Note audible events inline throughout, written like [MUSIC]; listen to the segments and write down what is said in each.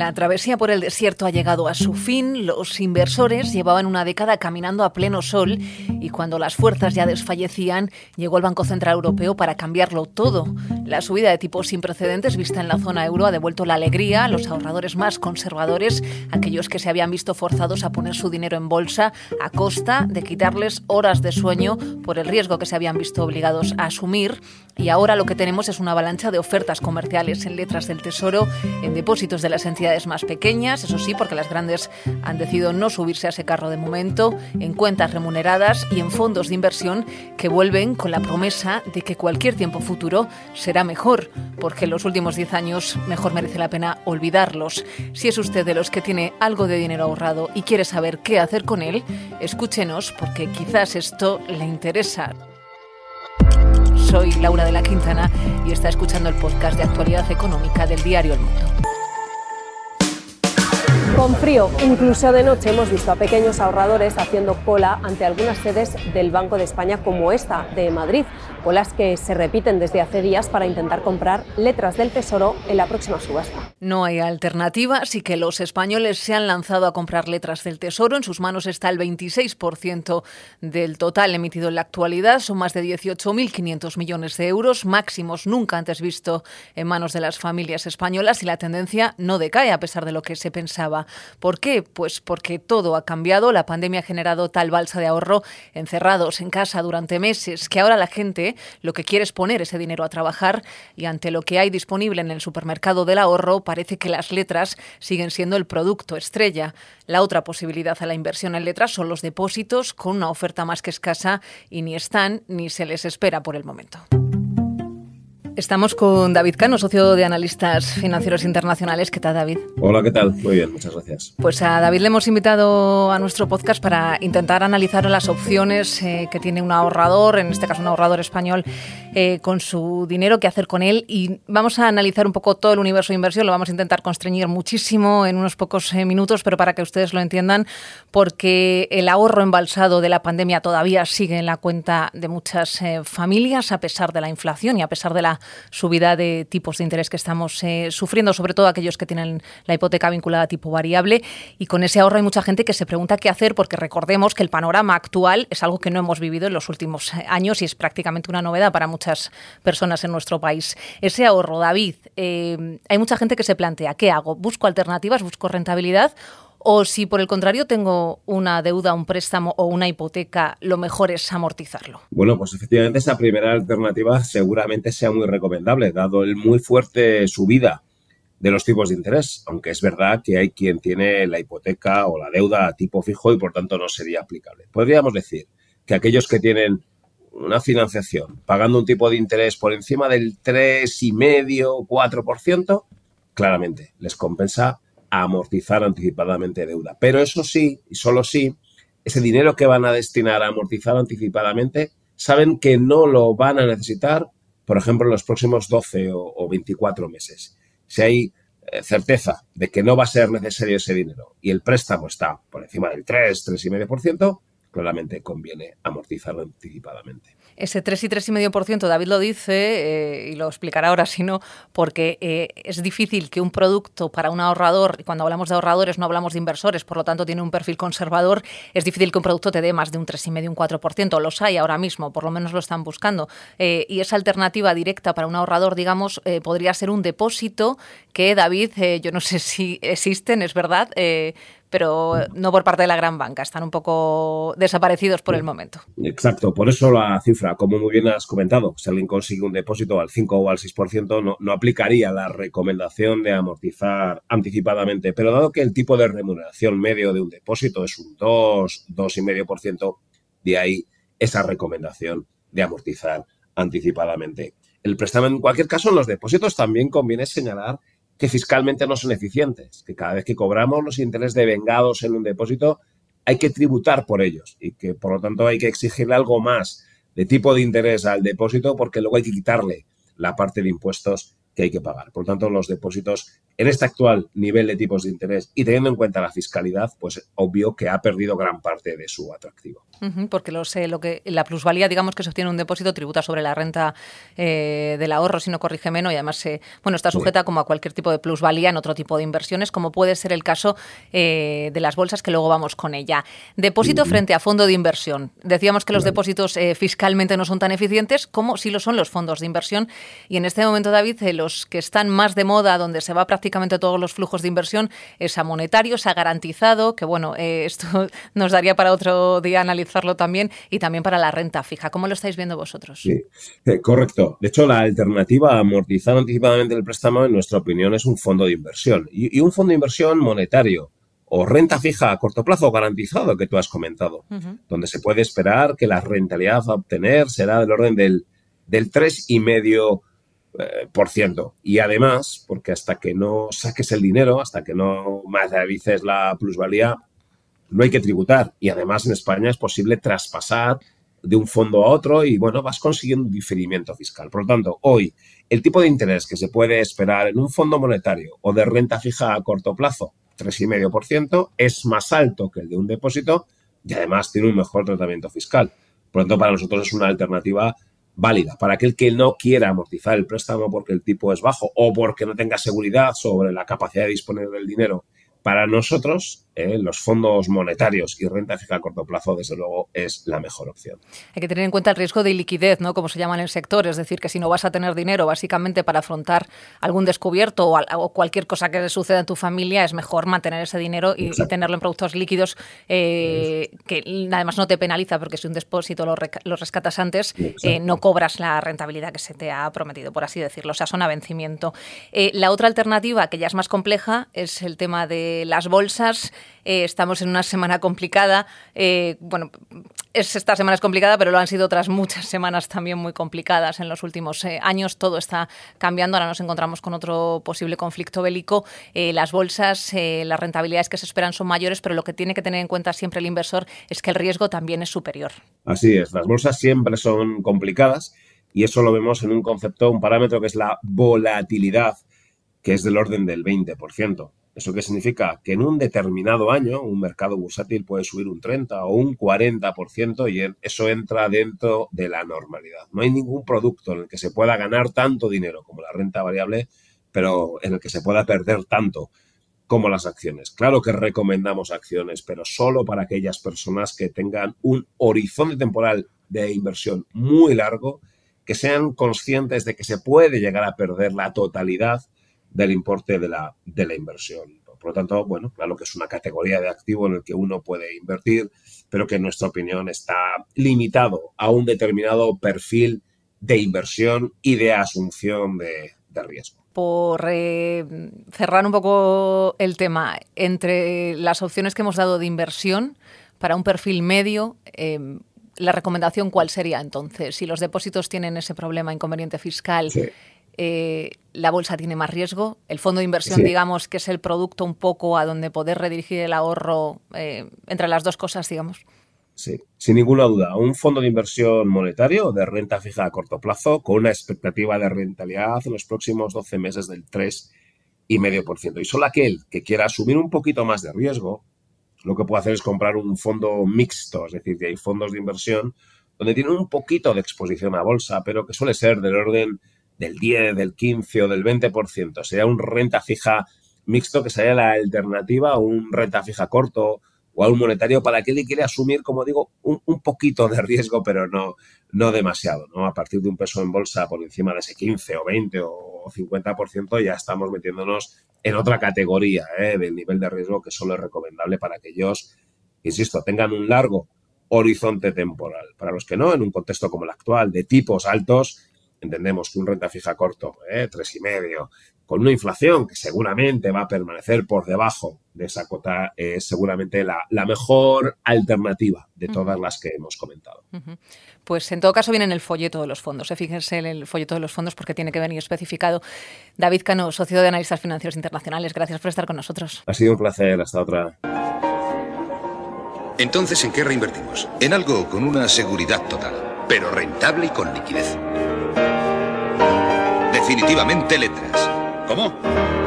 La travesía por el desierto ha llegado a su fin. Los inversores llevaban una década caminando a pleno sol y cuando las fuerzas ya desfallecían, llegó el Banco Central Europeo para cambiarlo todo. La subida de tipos sin precedentes vista en la zona euro ha devuelto la alegría a los ahorradores más conservadores, aquellos que se habían visto forzados a poner su dinero en bolsa a costa de quitarles horas de sueño por el riesgo que se habían visto obligados a asumir. Y ahora lo que tenemos es una avalancha de ofertas comerciales en letras del Tesoro, en depósitos de las entidades más pequeñas, eso sí, porque las grandes han decidido no subirse a ese carro de momento, en cuentas remuneradas y en fondos de inversión que vuelven con la promesa de que cualquier tiempo futuro será mejor, porque los últimos 10 años mejor merece la pena olvidarlos. Si es usted de los que tiene algo de dinero ahorrado y quiere saber qué hacer con él, escúchenos porque quizás esto le interesa. Soy Laura de la Quintana y está escuchando el podcast de actualidad económica del diario El Mundo. Con frío, incluso de noche, hemos visto a pequeños ahorradores haciendo cola ante algunas sedes del Banco de España como esta de Madrid, colas que se repiten desde hace días para intentar comprar letras del Tesoro en la próxima subasta. No hay alternativa, así que los españoles se han lanzado a comprar letras del Tesoro. En sus manos está el 26% del total emitido en la actualidad. Son más de 18.500 millones de euros, máximos nunca antes visto en manos de las familias españolas y la tendencia no decae a pesar de lo que se pensaba. ¿Por qué? Pues porque todo ha cambiado. La pandemia ha generado tal balsa de ahorro encerrados en casa durante meses que ahora la gente lo que quiere es poner ese dinero a trabajar y ante lo que hay disponible en el supermercado del ahorro parece que las letras siguen siendo el producto estrella. La otra posibilidad a la inversión en letras son los depósitos con una oferta más que escasa y ni están ni se les espera por el momento. Estamos con David Cano, socio de analistas financieros internacionales. ¿Qué tal, David? Hola, ¿qué tal? Muy bien, muchas gracias. Pues a David le hemos invitado a nuestro podcast para intentar analizar las opciones eh, que tiene un ahorrador, en este caso un ahorrador español, eh, con su dinero, qué hacer con él. Y vamos a analizar un poco todo el universo de inversión. Lo vamos a intentar constreñir muchísimo en unos pocos eh, minutos, pero para que ustedes lo entiendan, porque el ahorro embalsado de la pandemia todavía sigue en la cuenta de muchas familias, a pesar de la inflación y a pesar de la subida de tipos de interés que estamos eh, sufriendo, sobre todo aquellos que tienen la hipoteca vinculada a tipo variable. Y con ese ahorro hay mucha gente que se pregunta qué hacer, porque recordemos que el panorama actual es algo que no hemos vivido en los últimos eh, años y es prácticamente una novedad para muchas personas en nuestro país. Ese ahorro, David, eh, hay mucha gente que se plantea, ¿qué hago? ¿Busco alternativas? ¿Busco rentabilidad? O si por el contrario tengo una deuda, un préstamo o una hipoteca, lo mejor es amortizarlo. Bueno, pues efectivamente esa primera alternativa seguramente sea muy recomendable, dado el muy fuerte subida de los tipos de interés, aunque es verdad que hay quien tiene la hipoteca o la deuda a tipo fijo y por tanto no sería aplicable. Podríamos decir que aquellos que tienen una financiación pagando un tipo de interés por encima del 3,5 4%, claramente les compensa amortizar anticipadamente deuda. Pero eso sí, y solo sí, ese dinero que van a destinar a amortizar anticipadamente, saben que no lo van a necesitar, por ejemplo, en los próximos 12 o, 24 meses. Si hay eh, certeza de que no va a ser necesario ese dinero y el préstamo está por encima del 3, 3,5%, claramente conviene amortizarlo anticipadamente. Ese 3 y 3,5%, David lo dice eh, y lo explicará ahora si no, porque eh, es difícil que un producto para un ahorrador, y cuando hablamos de ahorradores no hablamos de inversores, por lo tanto tiene un perfil conservador, es difícil que un producto te dé más de un 3,5, un 4%. Los hay ahora mismo, por lo menos lo están buscando. Eh, y esa alternativa directa para un ahorrador, digamos, podría ser un depósito que, David, yo no sé si existen, es verdad, pero no por parte de la gran banca. Están un poco desaparecidos por el momento. Exacto, por eso la cifra, como muy bien has comentado, si alguien consigue un depósito al 5 o al 6%, no, no aplicaría la recomendación de amortizar anticipadamente. Pero dado que el tipo de remuneración medio de un depósito es un 2, 2,5%, de ahí esa recomendación de amortizar anticipadamente. El préstamo, en cualquier caso, en los depósitos también conviene señalar que fiscalmente no son eficientes, que cada vez que cobramos los intereses devengados en un depósito hay que tributar por ellos y que por lo tanto hay que exigirle algo más de tipo de interés al depósito porque luego hay que quitarle la parte de impuestos que hay que pagar. Por lo tanto, los depósitos en este actual nivel de tipos de interés y teniendo en cuenta la fiscalidad, pues obvio que ha perdido gran parte de su atractivo. porque lo sé, lo que la plusvalía, digamos que se obtiene un depósito tributa sobre la renta eh, del ahorro, si no corrige menos, y además eh, bueno está sujeta como a cualquier tipo de plusvalía en otro tipo de inversiones, como puede ser el caso eh, de las bolsas que luego vamos con ella. Depósito frente a fondo de inversión. Decíamos que los depósitos fiscalmente no son tan eficientes como si lo son los fondos de inversión. Y en este momento, David, los que están más de moda, donde se va prácticamente todos los flujos de inversión es a monetario, se ha garantizado, que bueno, eh, esto [LAUGHS] nos daría para otro día analizarlo también, y también para la renta fija. ¿Cómo lo estáis viendo vosotros? Sí, eh, correcto. De hecho, la alternativa a amortizar anticipadamente el préstamo, en nuestra opinión, es un fondo de inversión. Y, un fondo de inversión monetario o renta fija a corto plazo garantizado que tú has comentado, donde se puede esperar que la rentabilidad a obtener será del orden del, del 3,5%. Eh, por ciento. Y además, porque hasta que no saques el dinero, hasta que no materialices la plusvalía, no hay que tributar. Y además en España es posible traspasar de un fondo a otro y bueno, vas consiguiendo un diferimiento fiscal. Por lo tanto, hoy el tipo de interés que se puede esperar en un fondo monetario o de renta fija a corto plazo, 3,5%, es más alto que el de un depósito y además tiene un mejor tratamiento fiscal. Por lo tanto, para nosotros es una alternativa válida para aquel que no quiera amortizar el préstamo porque el tipo es bajo o porque no tenga seguridad sobre la capacidad de disponer del dinero para nosotros, eh, los fondos monetarios y renta fija a corto plazo, desde luego, es la mejor opción. Hay que tener en cuenta el riesgo de liquidez, ¿no? Como se llama en el sector, es decir, que si no vas a tener dinero básicamente para afrontar algún descubierto o, cualquier cosa que suceda en tu familia, es mejor mantener ese dinero y, tenerlo en productos líquidos eh, que además no te penaliza porque si un depósito lo, rescatas antes, eh, no cobras la rentabilidad que se te ha prometido, por así decirlo, o sea, son a vencimiento. la otra alternativa, que ya es más compleja, es el tema de las bolsas. Eh, estamos en una semana complicada. Eh, bueno, es, esta semana es complicada, pero lo han sido otras muchas semanas también muy complicadas en los últimos eh, años. Todo está cambiando. Ahora nos encontramos con otro posible conflicto bélico. las bolsas, las rentabilidades que se esperan son mayores, pero lo que tiene que tener en cuenta siempre el inversor es que el riesgo también es superior. Así es. Las bolsas siempre son complicadas y eso lo vemos en un concepto, un parámetro que es la volatilidad, que es del orden del 20%. ¿Eso qué significa? Que en un determinado año un mercado bursátil puede subir un 30 o un 40% y eso entra dentro de la normalidad. No hay ningún producto en el que se pueda ganar tanto dinero como la renta variable, pero en el que se pueda perder tanto como las acciones. Claro que recomendamos acciones, pero solo para aquellas personas que tengan un horizonte temporal de inversión muy largo, que sean conscientes de que se puede llegar a perder la totalidad del importe de la, de la inversión. Por lo tanto, bueno, claro que es una categoría de activo en el que uno puede invertir, pero que en nuestra opinión está limitado a un determinado perfil de inversión y de asunción de, riesgo. Por eh, cerrar un poco el tema, entre las opciones que hemos dado de inversión para un perfil medio, eh, la recomendación cuál sería entonces? Si los depósitos tienen ese problema inconveniente fiscal, eh, la bolsa tiene más riesgo. El fondo de inversión, digamos, que es el producto un poco a donde poder redirigir el ahorro eh, entre las dos cosas, digamos. Sí, sin ninguna duda. Un fondo de inversión monetario de renta fija a corto plazo con una expectativa de rentabilidad en los próximos 12 meses del 3,5%. Y solo aquel que quiera asumir un poquito más de riesgo, lo que puede hacer es comprar un fondo mixto, es decir, que hay fondos de inversión donde tienen un poquito de exposición a bolsa, pero que suele ser del orden del 10, del 15 o del 20%. Sería un renta fija mixto que sería la alternativa a un renta fija corto o a un monetario para aquel que quiere asumir, como digo, un, poquito de riesgo, pero no, no demasiado. ¿no? A partir de un peso en bolsa por encima de ese 15 o 20 o 50% ya estamos metiéndonos en otra categoría ¿eh? del nivel de riesgo que solo es recomendable para aquellos, insisto, tengan un largo horizonte temporal. Para los que no, en un contexto como el actual, de tipos altos, entendemos que un renta fija corto, ¿eh? tres y medio, con una inflación que seguramente va a permanecer por debajo de esa cota, es seguramente la, mejor alternativa de todas las que hemos comentado. Pues en todo caso viene en el folleto de los fondos. ¿eh? Fíjense en el folleto de los fondos porque tiene que venir especificado. David Cano, socio de analistas financieros internacionales, gracias por estar con nosotros. Ha sido un placer. Hasta otra. Entonces, ¿en qué reinvertimos? En algo con una seguridad total, pero rentable y con liquidez definitivamente letras. ¿Cómo?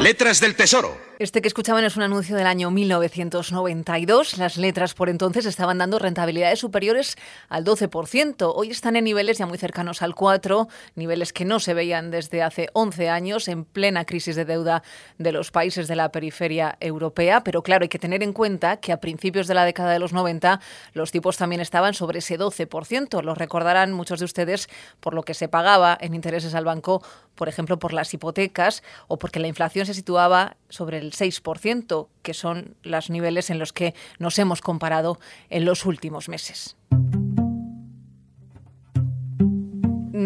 Letras del Tesoro. Este que escuchaban es un anuncio del año 1992. Las letras por entonces estaban dando rentabilidades superiores al 12%. Hoy están en niveles ya muy cercanos al 4%, niveles que no se veían desde hace 11 años, en plena crisis de deuda de los países de la periferia europea. Pero claro, hay que tener en cuenta que a principios de la década de los 90 los tipos también estaban sobre ese 12%. Lo recordarán muchos de ustedes por lo que se pagaba en intereses al banco, por ejemplo, por las hipotecas o porque la inflación se situaba sobre el 6%, que son los niveles en los que nos hemos comparado en los últimos meses.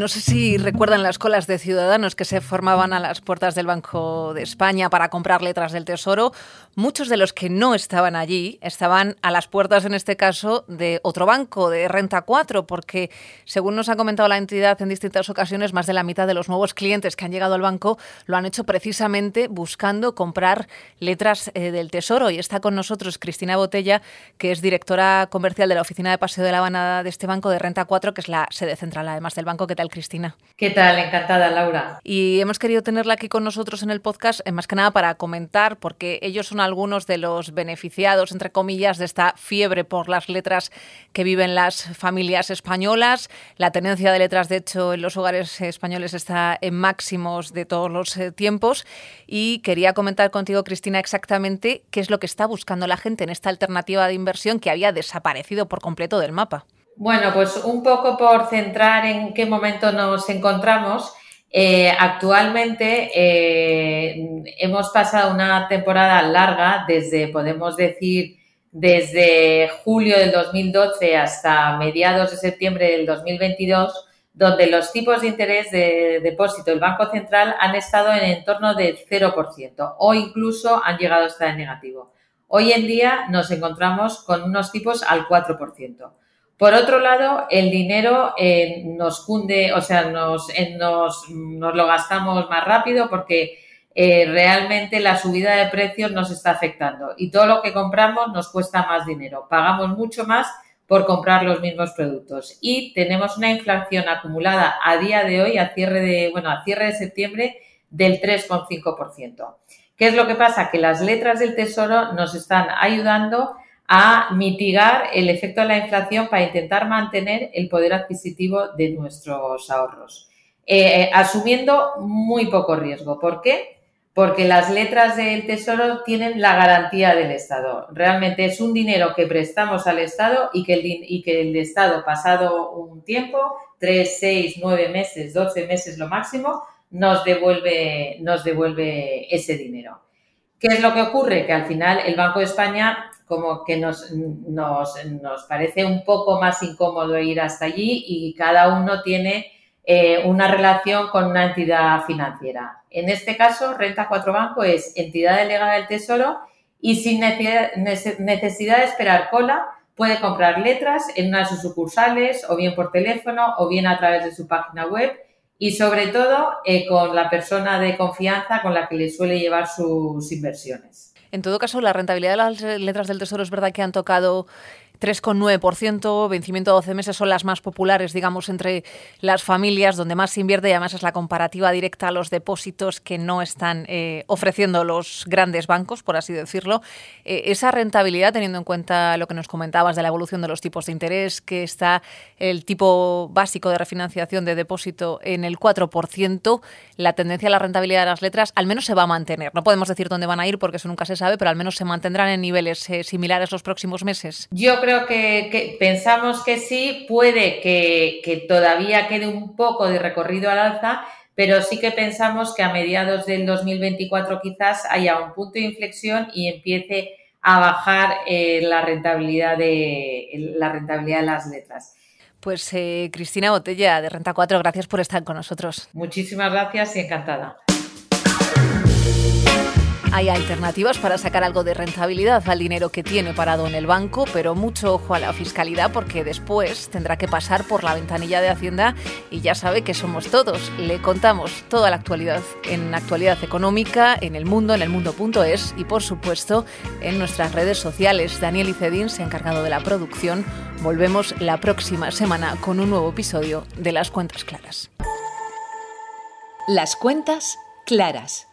No sé si recuerdan las colas de ciudadanos que se formaban a las puertas del Banco de España para comprar letras del Tesoro. Muchos de los que no estaban allí estaban a las puertas, en este caso, de otro banco, de Renta 4, porque, según nos ha comentado la entidad en distintas ocasiones, más de la mitad de los nuevos clientes que han llegado al banco lo han hecho precisamente buscando comprar letras eh, del Tesoro. Y está con nosotros Cristina Botella, que es directora comercial de la Oficina de Paseo de la Habana de este banco de Renta 4, que es la sede central, además del banco. que tal, Cristina? ¿Qué tal? Encantada, Laura. Y hemos querido tenerla aquí con nosotros en el podcast, eh, más que nada para comentar, porque ellos son algunos de los beneficiados, entre comillas, de esta fiebre por las letras que viven las familias españolas. La tenencia de letras, de hecho, en los hogares españoles está en máximos de todos los eh, tiempos. Y quería comentar contigo, Cristina, exactamente qué es lo que está buscando la gente en esta alternativa de inversión que había desaparecido por completo del mapa. Bueno, pues un poco por centrar en qué momento nos encontramos. Eh, actualmente eh, hemos pasado una temporada larga desde, podemos decir, desde julio del 2012 hasta mediados de septiembre del 2022, donde los tipos de interés de depósito del Banco Central han estado en el entorno del 0% o incluso han llegado a estar en negativo. Hoy en día nos encontramos con unos tipos al 4%. Por otro lado, el dinero eh, nos cunde, o sea, nos, eh, nos, nos, lo gastamos más rápido porque eh, realmente la subida de precios nos está afectando y todo lo que compramos nos cuesta más dinero. Pagamos mucho más por comprar los mismos productos y tenemos una inflación acumulada a día de hoy, a cierre de, bueno, a cierre de septiembre, del 3,5%. ¿Qué es lo que pasa? Que las letras del Tesoro nos están ayudando a mitigar el efecto de la inflación para intentar mantener el poder adquisitivo de nuestros ahorros, eh, asumiendo muy poco riesgo. ¿Por qué? Porque las letras del Tesoro tienen la garantía del Estado. Realmente es un dinero que prestamos al Estado y que el, y que el Estado, pasado un tiempo, tres, seis, nueve meses, doce meses lo máximo, nos devuelve, nos devuelve ese dinero. ¿Qué es lo que ocurre? Que al final el Banco de España como que nos, nos, nos, parece un poco más incómodo ir hasta allí y cada uno tiene eh, una relación con una entidad financiera. En este caso, Renta 4 Banco es entidad delegada del Tesoro y sin necesidad de esperar cola puede comprar letras en una de sus sucursales o bien por teléfono o bien a través de su página web y sobre todo eh, con la persona de confianza con la que le suele llevar sus inversiones. En todo caso, la rentabilidad de las letras del Tesoro es verdad que han tocado 3,9%, vencimiento a 12 meses son las más populares, digamos, entre las familias, donde más se invierte y además es la comparativa directa a los depósitos que no están eh, ofreciendo los grandes bancos, por así decirlo. Eh, esa rentabilidad, teniendo en cuenta lo que nos comentabas de la evolución de los tipos de interés, que está el tipo básico de refinanciación de depósito en el 4%, la tendencia a la rentabilidad de las letras al menos se va a mantener. No podemos decir dónde van a ir porque eso nunca se sabe, pero al menos se mantendrán en niveles eh, similares los próximos meses. Yo creo creo que, pensamos que sí, puede que, todavía quede un poco de recorrido al alza, pero sí que pensamos que a mediados del 2024 quizás haya un punto de inflexión y empiece a bajar eh, la, rentabilidad de, la rentabilidad de las letras. Pues eh, Cristina Botella de Renta 4, gracias por estar con nosotros. Muchísimas gracias y encantada. Hay alternativas para sacar algo de rentabilidad al dinero que tiene parado en el banco, pero mucho ojo a la fiscalidad porque después tendrá que pasar por la ventanilla de Hacienda y ya sabe que somos todos. Le contamos toda la actualidad en Actualidad Económica, en el mundo, en el mundo.es y por supuesto en nuestras redes sociales. Daniel Icedín se ha encargado de la producción. Volvemos la próxima semana con un nuevo episodio de Las Cuentas Claras. Las Cuentas Claras